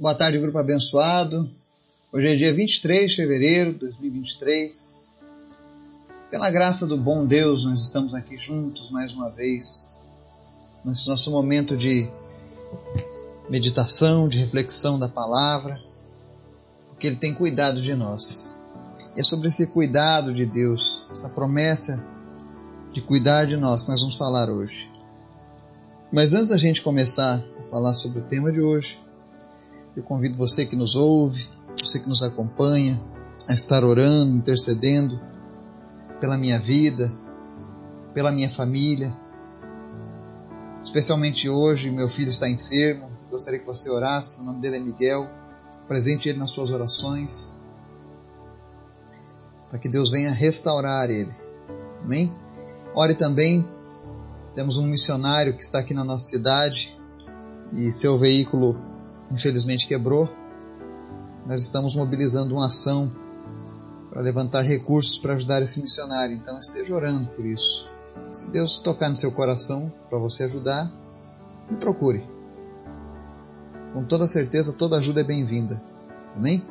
Boa tarde, grupo abençoado. Hoje é dia 23 de fevereiro de 2023. Pela graça do bom Deus, nós estamos aqui juntos mais uma vez, nesse nosso momento de meditação, de reflexão da palavra, porque Ele tem cuidado de nós. E é sobre esse cuidado de Deus, essa promessa de cuidar de nós, que nós vamos falar hoje. Mas antes da gente começar a falar sobre o tema de hoje, eu convido você que nos ouve, você que nos acompanha, a estar orando, intercedendo pela minha vida, pela minha família. Especialmente hoje, meu filho está enfermo. Gostaria que você orasse. O nome dele é Miguel. Presente ele nas suas orações. Para que Deus venha restaurar ele. Amém? Ore também. Temos um missionário que está aqui na nossa cidade e seu veículo infelizmente quebrou, nós estamos mobilizando uma ação para levantar recursos para ajudar esse missionário. Então esteja orando por isso. Se Deus tocar no seu coração para você ajudar, me procure. Com toda certeza, toda ajuda é bem-vinda. Amém?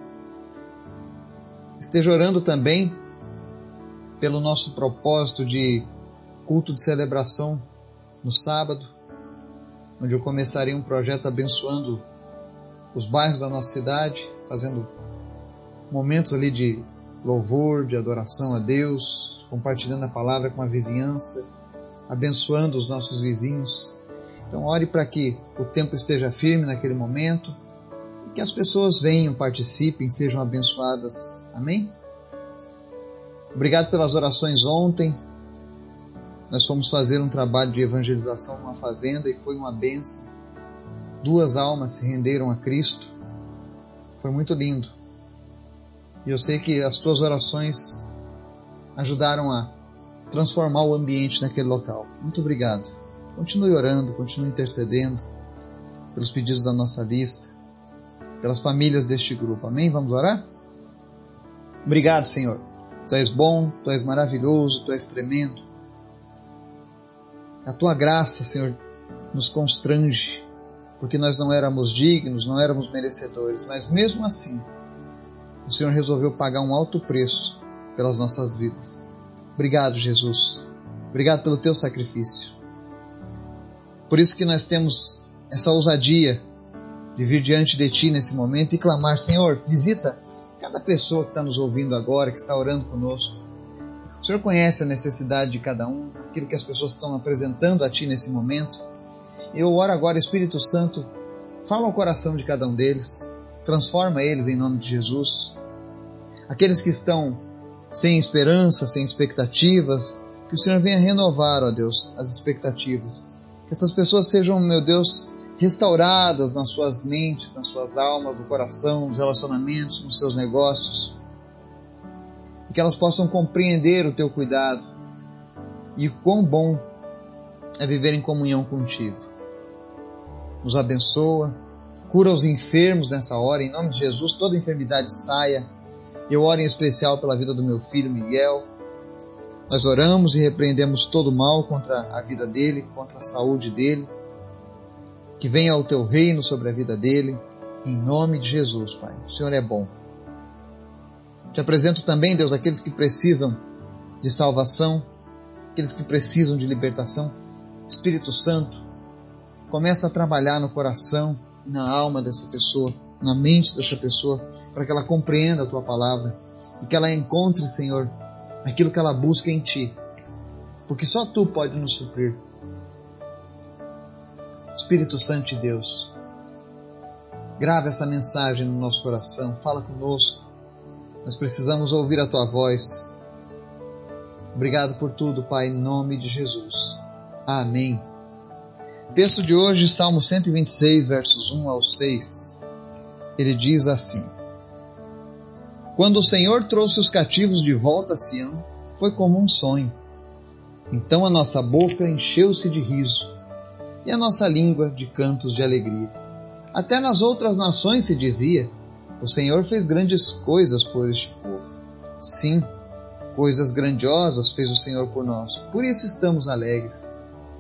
Esteja orando também pelo nosso propósito de culto de celebração no sábado, onde eu começarei um projeto abençoando os bairros da nossa cidade, fazendo momentos ali de louvor, de adoração a Deus, compartilhando a palavra com a vizinhança, abençoando os nossos vizinhos. Então, ore para que o tempo esteja firme naquele momento e que as pessoas venham, participem, sejam abençoadas. Amém? Obrigado pelas orações ontem. Nós fomos fazer um trabalho de evangelização numa fazenda e foi uma benção duas almas se renderam a Cristo. Foi muito lindo. E eu sei que as tuas orações ajudaram a transformar o ambiente naquele local. Muito obrigado. Continue orando, continue intercedendo pelos pedidos da nossa lista, pelas famílias deste grupo. Amém? Vamos orar? Obrigado, Senhor. Tu és bom, tu és maravilhoso, tu és tremendo. A tua graça, Senhor, nos constrange porque nós não éramos dignos, não éramos merecedores, mas mesmo assim, o Senhor resolveu pagar um alto preço pelas nossas vidas. Obrigado, Jesus. Obrigado pelo teu sacrifício. Por isso que nós temos essa ousadia de vir diante de ti nesse momento e clamar: Senhor, visita cada pessoa que está nos ouvindo agora, que está orando conosco. O Senhor conhece a necessidade de cada um, aquilo que as pessoas estão apresentando a ti nesse momento. Eu oro agora, Espírito Santo, fala ao coração de cada um deles, transforma eles em nome de Jesus. Aqueles que estão sem esperança, sem expectativas, que o Senhor venha renovar, ó Deus, as expectativas. Que essas pessoas sejam, meu Deus, restauradas nas suas mentes, nas suas almas, no coração, nos relacionamentos, nos seus negócios. E que elas possam compreender o teu cuidado e o quão bom é viver em comunhão contigo nos abençoa, cura os enfermos nessa hora, em nome de Jesus, toda enfermidade saia. Eu oro em especial pela vida do meu filho Miguel. Nós oramos e repreendemos todo mal contra a vida dele, contra a saúde dele. Que venha o teu reino sobre a vida dele, em nome de Jesus, Pai. O Senhor é bom. Te apresento também, Deus, aqueles que precisam de salvação, aqueles que precisam de libertação. Espírito Santo, começa a trabalhar no coração, na alma dessa pessoa, na mente dessa pessoa, para que ela compreenda a tua palavra e que ela encontre, Senhor, aquilo que ela busca em ti. Porque só tu pode nos suprir. Espírito Santo de Deus, grave essa mensagem no nosso coração, fala conosco. Nós precisamos ouvir a tua voz. Obrigado por tudo, Pai, em nome de Jesus. Amém. Texto de hoje, Salmo 126, versos 1 ao 6. Ele diz assim: Quando o Senhor trouxe os cativos de volta a Sião, foi como um sonho. Então a nossa boca encheu-se de riso e a nossa língua de cantos de alegria. Até nas outras nações se dizia: O Senhor fez grandes coisas por este povo. Sim, coisas grandiosas fez o Senhor por nós. Por isso estamos alegres.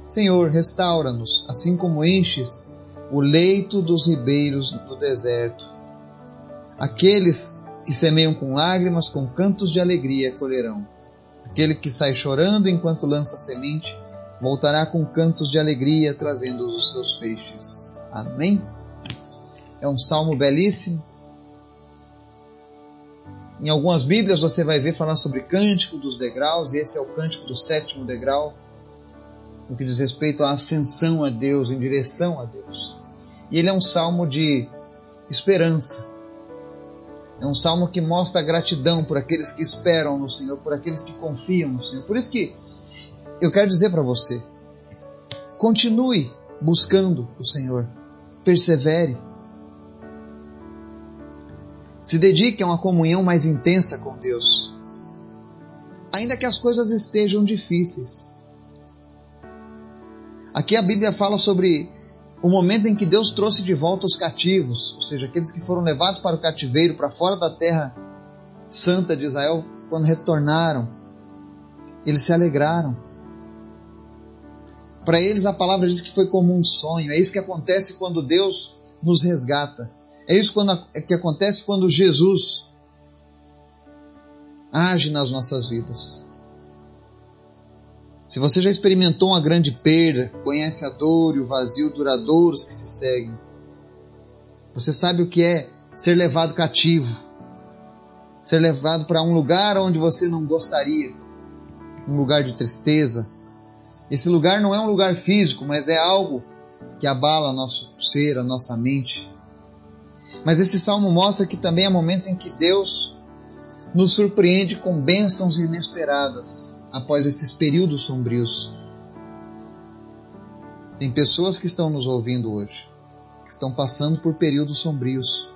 Senhor, restaura-nos, assim como enches o leito dos ribeiros no deserto. Aqueles que semeiam com lágrimas, com cantos de alegria colherão. Aquele que sai chorando enquanto lança semente, voltará com cantos de alegria, trazendo os seus feixes. Amém? É um salmo belíssimo. Em algumas Bíblias você vai ver falar sobre cântico dos degraus, e esse é o cântico do sétimo degrau, no que diz respeito à ascensão a Deus, em direção a Deus. E ele é um salmo de esperança. É um salmo que mostra gratidão por aqueles que esperam no Senhor, por aqueles que confiam no Senhor. Por isso que eu quero dizer para você: continue buscando o Senhor, persevere, se dedique a uma comunhão mais intensa com Deus, ainda que as coisas estejam difíceis. Aqui a Bíblia fala sobre o momento em que Deus trouxe de volta os cativos, ou seja, aqueles que foram levados para o cativeiro, para fora da terra santa de Israel, quando retornaram, eles se alegraram. Para eles a palavra diz que foi como um sonho. É isso que acontece quando Deus nos resgata. É isso quando, é que acontece quando Jesus age nas nossas vidas. Se você já experimentou uma grande perda, conhece a dor e o vazio duradouros que se seguem, você sabe o que é ser levado cativo, ser levado para um lugar onde você não gostaria, um lugar de tristeza. Esse lugar não é um lugar físico, mas é algo que abala nosso ser, a nossa mente. Mas esse salmo mostra que também há momentos em que Deus nos surpreende com bênçãos inesperadas após esses períodos sombrios. Tem pessoas que estão nos ouvindo hoje, que estão passando por períodos sombrios,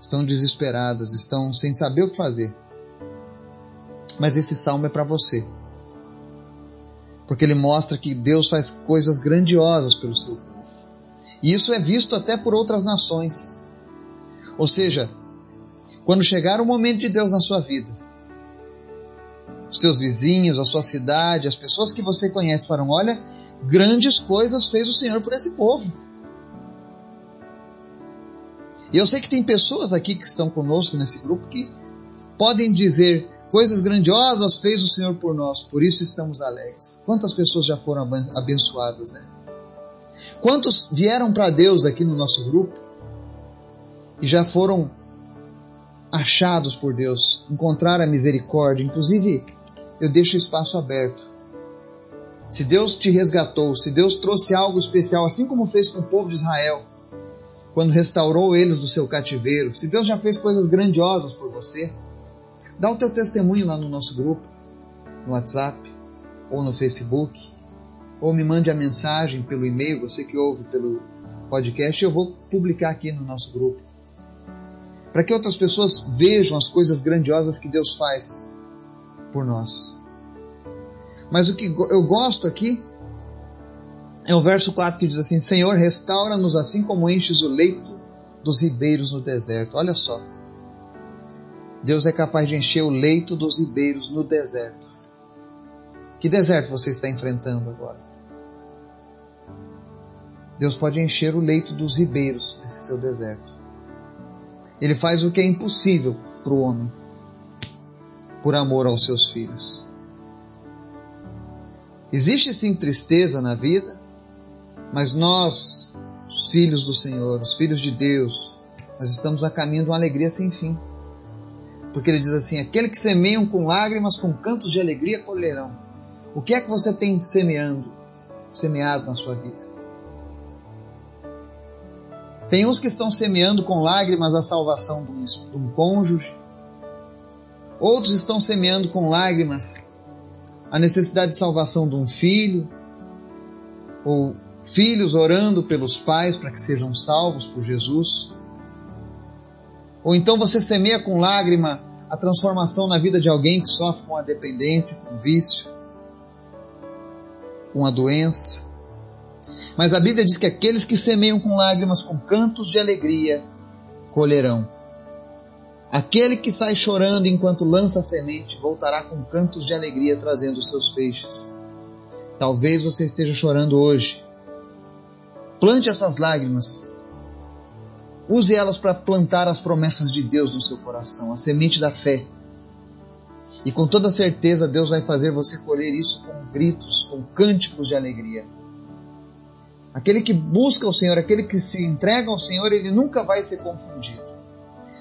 estão desesperadas, estão sem saber o que fazer. Mas esse salmo é para você, porque ele mostra que Deus faz coisas grandiosas pelo seu povo. E isso é visto até por outras nações. Ou seja, quando chegar o momento de Deus na sua vida, os seus vizinhos, a sua cidade, as pessoas que você conhece farão: olha, grandes coisas fez o Senhor por esse povo. E eu sei que tem pessoas aqui que estão conosco nesse grupo que podem dizer coisas grandiosas fez o Senhor por nós, por isso estamos alegres. Quantas pessoas já foram abençoadas, né? Quantos vieram para Deus aqui no nosso grupo e já foram achados por Deus, encontraram a misericórdia? Inclusive, eu deixo o espaço aberto. Se Deus te resgatou, se Deus trouxe algo especial, assim como fez com o povo de Israel, quando restaurou eles do seu cativeiro, se Deus já fez coisas grandiosas por você, dá o teu testemunho lá no nosso grupo, no WhatsApp ou no Facebook ou me mande a mensagem pelo e-mail, você que ouve pelo podcast, eu vou publicar aqui no nosso grupo. Para que outras pessoas vejam as coisas grandiosas que Deus faz por nós. Mas o que eu gosto aqui é o verso 4 que diz assim: Senhor, restaura-nos assim como enches o leito dos ribeiros no deserto. Olha só. Deus é capaz de encher o leito dos ribeiros no deserto. Que deserto você está enfrentando agora? Deus pode encher o leito dos ribeiros desse seu deserto. Ele faz o que é impossível para o homem, por amor aos seus filhos. Existe sim tristeza na vida, mas nós, os filhos do Senhor, os filhos de Deus, nós estamos a caminho de uma alegria sem fim. Porque ele diz assim: aquele que semeiam com lágrimas, com cantos de alegria colherão. O que é que você tem semeando, semeado na sua vida? Tem uns que estão semeando com lágrimas a salvação de um, cônjuge. Outros estão semeando com lágrimas a necessidade de salvação de um filho. Ou filhos orando pelos pais para que sejam salvos por Jesus. Ou então você semeia com lágrima a transformação na vida de alguém que sofre com a dependência, com vício, com a doença. Mas a Bíblia diz que aqueles que semeiam com lágrimas, com cantos de alegria, colherão. Aquele que sai chorando enquanto lança a semente, voltará com cantos de alegria trazendo os seus feixes. Talvez você esteja chorando hoje, Plante essas lágrimas. Use elas para plantar as promessas de Deus no seu coração, a semente da fé. E com toda certeza Deus vai fazer você colher isso com gritos, com cânticos de alegria. Aquele que busca o Senhor, aquele que se entrega ao Senhor, ele nunca vai ser confundido,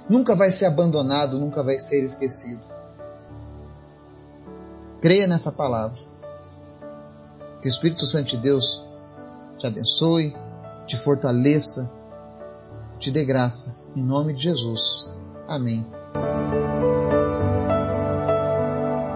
nunca vai ser abandonado, nunca vai ser esquecido. Creia nessa palavra. Que o Espírito Santo de Deus te abençoe, te fortaleça, te dê graça. Em nome de Jesus. Amém.